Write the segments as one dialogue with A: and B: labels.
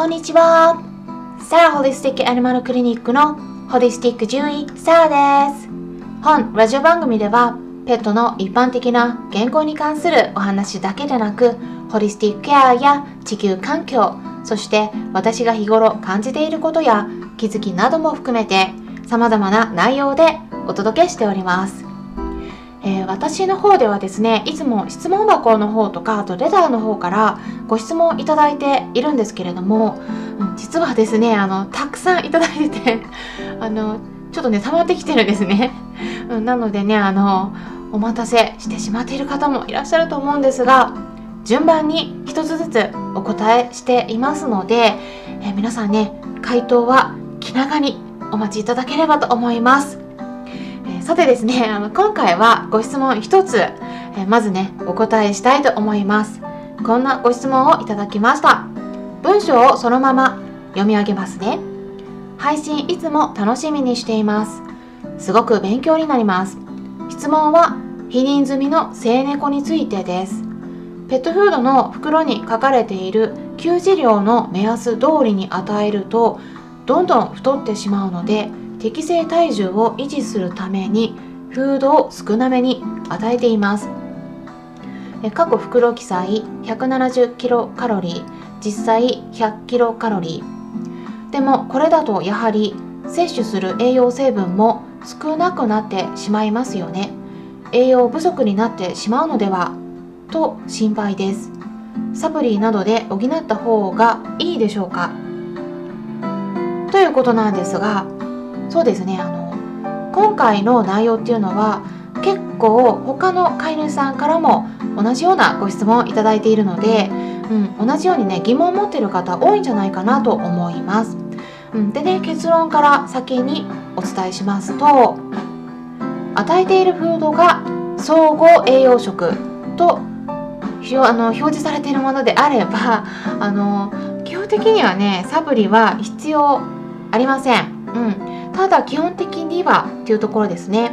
A: こんにちは。サラホリスティックアニマルクリニックのホリスティック獣医サラです。本ラジオ番組ではペットの一般的な健康に関するお話だけでなくホリスティックケアや地球環境そして私が日頃感じていることや気づきなども含めて様々な内容でお届けしております。えー、私の方ではですねいつも質問箱の方とかあとレターの方からご質問いただいているんですけれども、うん、実はですねあのたくさんいただいてて あのちょっとね溜まってきてるんですね、うん、なのでねあのお待たせしてしまっている方もいらっしゃると思うんですが順番に一つずつお答えしていますので、えー、皆さんね回答は気長にお待ちいただければと思います。さてですね、あの今回はご質問一つ、えまずね、お答えしたいと思います。こんなご質問をいただきました。文章をそのまま読み上げますね。配信いつも楽しみにしています。すごく勉強になります。質問は避妊済みの生猫についてです。ペットフードの袋に書かれている給餌量の目安通りに与えるとどんどん太ってしまうので適正体重を維持するためにフードを少なめに与えています。過去袋記載170キロカロリー実際100キロカロリー。でもこれだとやはり摂取する栄養成分も少なくなってしまいますよね。栄養不足になってしまうのではと心配です。サプリなどで補った方がいいでしょうか。ということなんですがそうですねあの今回の内容っていうのは結構他の飼い主さんからも同じようなご質問をいただいているので、うん、同じようにね疑問を持ってる方多いんじゃないかなと思います。うん、でね結論から先にお伝えしますと与えているフードが総合栄養食とあの表示されているものであればあの基本的にはねサプリは必要ありません。うんただ基本的にはっていうところですね。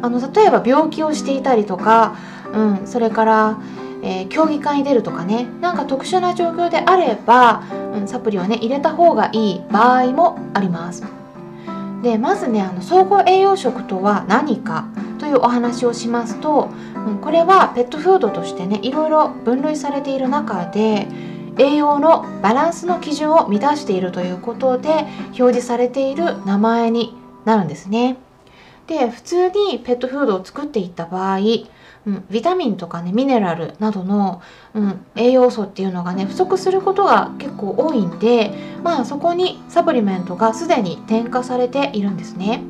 A: あの例えば病気をしていたりとか、うん、それから、えー、競技会に出るとかねなんか特殊な状況であれば、うん、サプリをね入れた方がいい場合もあります。でまずねあの総合栄養食とは何かというお話をしますと、うん、これはペットフードとしてねいろいろ分類されている中で栄養のバランスの基準を満たしているということで表示されている名前になるんですね。で普通にペットフードを作っていった場合、うん、ビタミンとかねミネラルなどの、うん、栄養素っていうのがね不足することが結構多いんでまあそこにサプリメントがすでに添加されているんですね。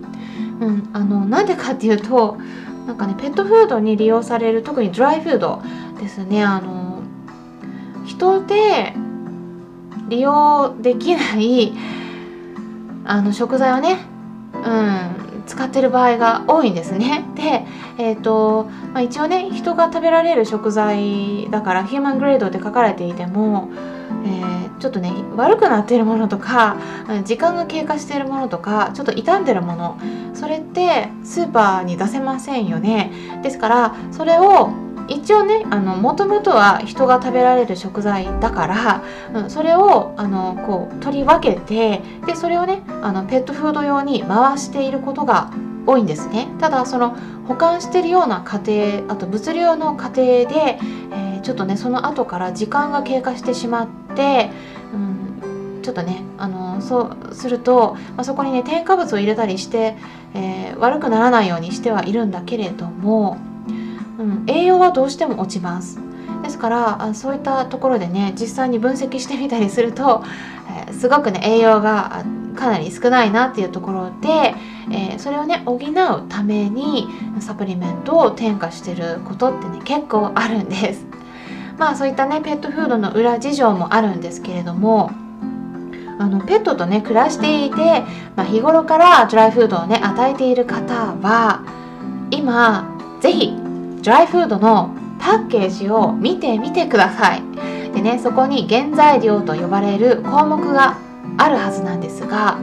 A: うん、あのなんでかっていうとなんかねペットフードに利用される特にドライフードですねあの人で利用できないあの食材をね、うん、使ってる場合が多いんですね。で、えーとまあ、一応ね人が食べられる食材だからヒューマングレードって書かれていても、えー、ちょっとね悪くなってるものとか時間が経過してるものとかちょっと傷んでるものそれってスーパーに出せませんよね。ですからそれを一応ねもともとは人が食べられる食材だから、うん、それをあのこう取り分けてでそれをねあのペットフード用に回していることが多いんですね。ただその保管してるような過程あと物流の過程で、えー、ちょっとねその後から時間が経過してしまって、うん、ちょっとねあのそうすると、まあ、そこにね添加物を入れたりして、えー、悪くならないようにしてはいるんだけれどもうん、栄養はどうしても落ちます。ですからそういったところでね実際に分析してみたりすると、えー、すごくね栄養がかなり少ないなっていうところで、えー、それをね補うためにサプリメントを添加してることってね結構あるんです。まあそういったねペットフードの裏事情もあるんですけれどもあのペットとね暮らしていて、まあ、日頃からドライフードをね与えている方は今是非ドライフードのパッケージを見てみてください。でねそこに原材料と呼ばれる項目があるはずなんですが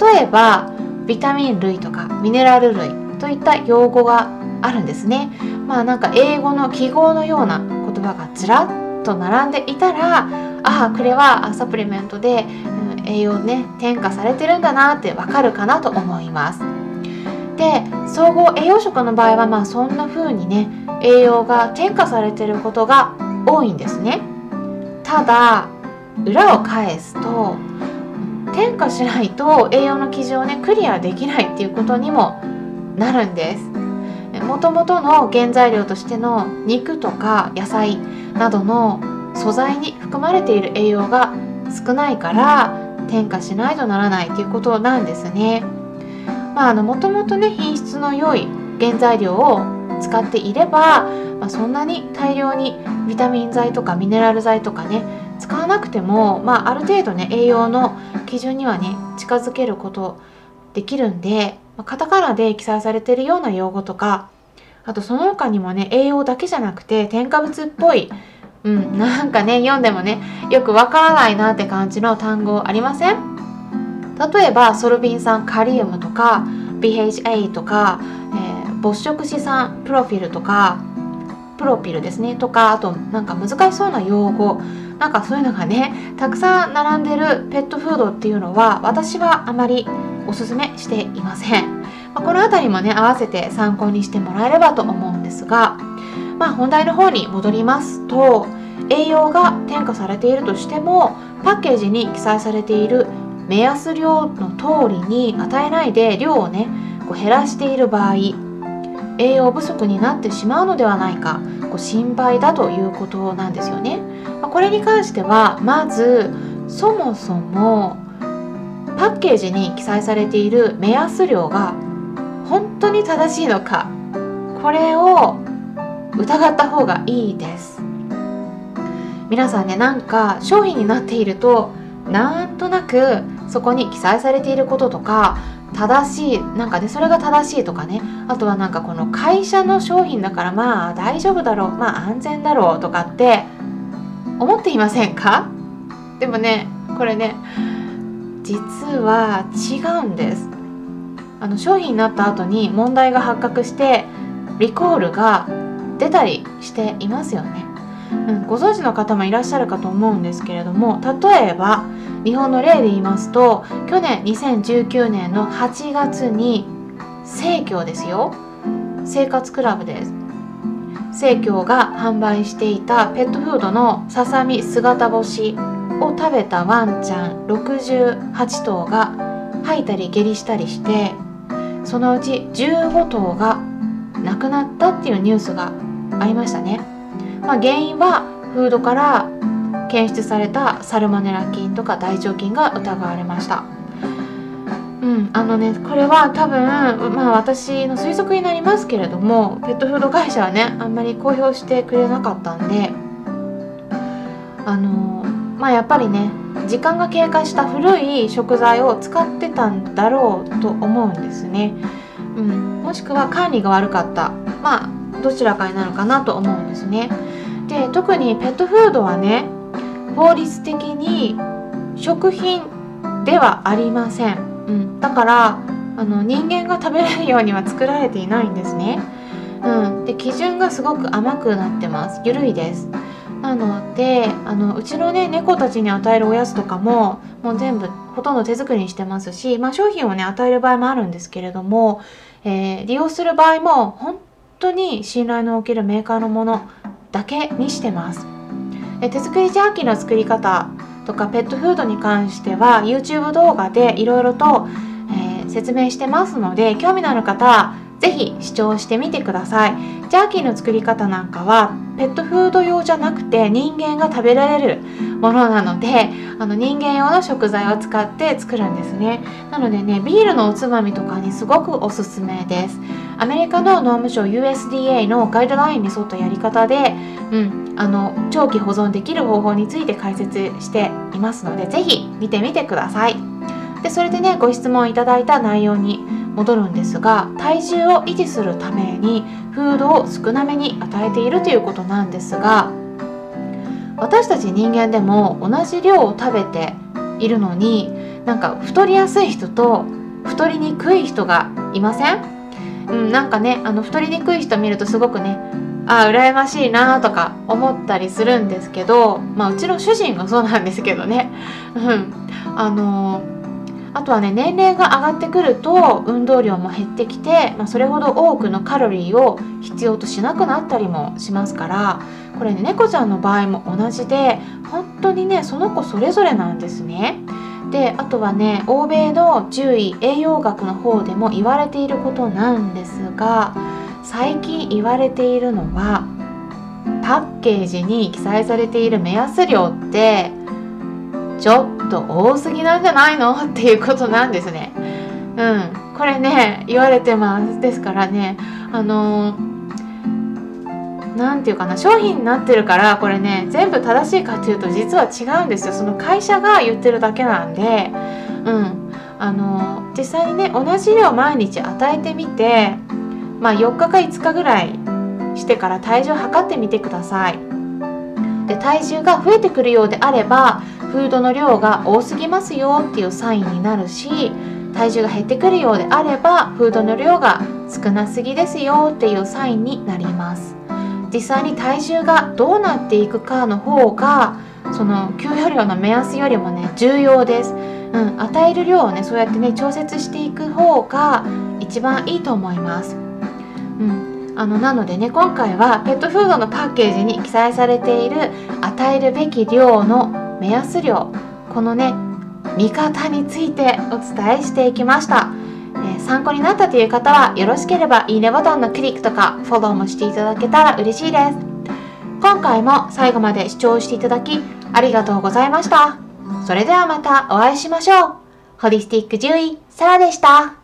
A: 例えばビタミン類とかミネラル類といった用語があるんですね。まあなんか英語の記号のような言葉がずらっと並んでいたらああこれはサプリメントで、うん、栄養ね添加されてるんだなってわかるかなと思います。で総合栄養食の場合はまあそんな風にね栄養が添加されてることが多いんですねただ裏を返すと添加しないと栄養の基準をねクリアできないっていうことにもなるんですもともとの原材料としての肉とか野菜などの素材に含まれている栄養が少ないから添加しないとならないっていうことなんですね。まあ、あのもともとね品質の良い原材料を使っていれば、まあ、そんなに大量にビタミン剤とかミネラル剤とかね使わなくても、まあ、ある程度ね栄養の基準にはね近づけることできるんで、まあ、カタカナで記載されてるような用語とかあとその他にもね栄養だけじゃなくて添加物っぽいうん、なんかね読んでもねよくわからないなって感じの単語ありません？例えばソルビン酸カリウムとか BHA とか、えー、没色子酸プロフィルとかプロピルですねとかあとなんか難しそうな用語なんかそういうのがねたくさん並んでるペットフードっていうのは私はあまりおすすめしていません、まあ、この辺りもね合わせて参考にしてもらえればと思うんですがまあ本題の方に戻りますと栄養が添加されているとしてもパッケージに記載されている目安量の通りに与えないで量をねこう減らしている場合栄養不足になってしまうのではないかこう心配だということなんですよね。これに関してはまずそもそもパッケージに記載されている目安量が本当に正しいのかこれを疑った方がいいです皆さんねなんか商品になっているとなんとなくそこに記載されていることとか正しいなんかねそれが正しいとかねあとはなんかこの会社の商品だからまあ大丈夫だろうまあ安全だろうとかって思っていませんか？でもねこれね実は違うんです。あの商品になった後に問題が発覚してリコールが出たりしていますよね、うん、ご存知の方もいらっしゃるかと思うんですけれども例えば日本の例で言いますと去年2019年の8月に生協ですよ。生活クラブです。生協が販売していたペットフードのささみ姿干しを食べたワンちゃん68頭が吐いたり下痢したりしてそのうち15頭が亡くなったっていうニュースがありましたね、まあ、原因はフードから検出されたサルモネラ菌とか大腸菌が疑われました。うんあのねこれは多分まあ私の推測になりますけれどもペットフード会社はねあんまり公表してくれなかったんであのまあやっぱりね時間が経過した古い食材を使ってたんだろうと思うんですね、うん、もしくは管理が悪かった。まあどちらかになるかなと思うんですね。で特にペットフードはね法律的に食品ではありません、うん、だからあの人間が食べれるようには作られていないんですね、うん、で基準がすごく甘くなってます。緩いです。なのであのうちのね猫たちに与えるおやつとかももう全部ほとんど手作りにしてますし、まあ、商品をね与える場合もあるんですけれども、えー、利用する場合も本当に信頼のおけるメーカーのものだけにしてます。手作りジャーキーの作り方とかペットフードに関しては YouTube 動画でいろいろと、えー、説明してますので興味のある方ぜひ視聴してみてください。ジャーキーの作り方なんかはペットフード用じゃなくて人間が食べられるものなのであの人間用の食材を使って作るんですね。なのでねビールのおつまみとかにすごくおすすめです。アメリカの農務省 USDA のガイドラインに沿ったやり方で、うん、あの長期保存できる方法について解説していますので是非見てみてください。でそれでねご質問いただいた内容に戻るんですが体重を維持するためにフードを少なめに与えているということなんですが私たち人間でも同じ量を食べているのになんか太りやすい人と太りにくい人がいません？うん、なんかねあの太りにくい人見るとすごくねああ羨ましいなとか思ったりするんですけど、まあ、うちの主人がそうなんですけどね。うんあのあとはね年齢が上がってくると運動量も減ってきて、まあ、それほど多くのカロリーを必要としなくなったりもしますからこれね猫ちゃんの場合も同じで本当にねその子それぞれなんですね。であとはね欧米の獣医栄養学の方でも言われていることなんですが最近言われているのはパッケージに記載されている目安量ってちょっと多すぎなんじゃないの？っていうことなんですね。うん、これね言われてます。ですからねあの何て言うかな商品になってるからこれね全部正しいかというと実は違うんですよ。その会社が言ってるだけなんで。うん。あの実際にね同じ量毎日与えてみてまあ4日か5日ぐらいしてから体重を測ってみてください。で体重が増えてくるようであればフードの量が多すぎますよっていうサインになるし体重が減ってくるようであればフードの量が少なすぎですよっていうサインになります。実際に体重がどうなっていくかの方がその給与量の目安よりもね重要です、うん、与える量をねそうやってね調節していく方が一番いいと思います、うん、あのなのでね今回はペットフードのパッケージに記載されている与えるべき量の目安量このね見方についてお伝えしていきました、え、参考になったという方はよろしければいいねボタンのクリックとかフォローもしていただけたら嬉しいです。今回も最後まで視聴していただきありがとうございました。それではまたお会いしましょう。ホリスティック獣医サラでした。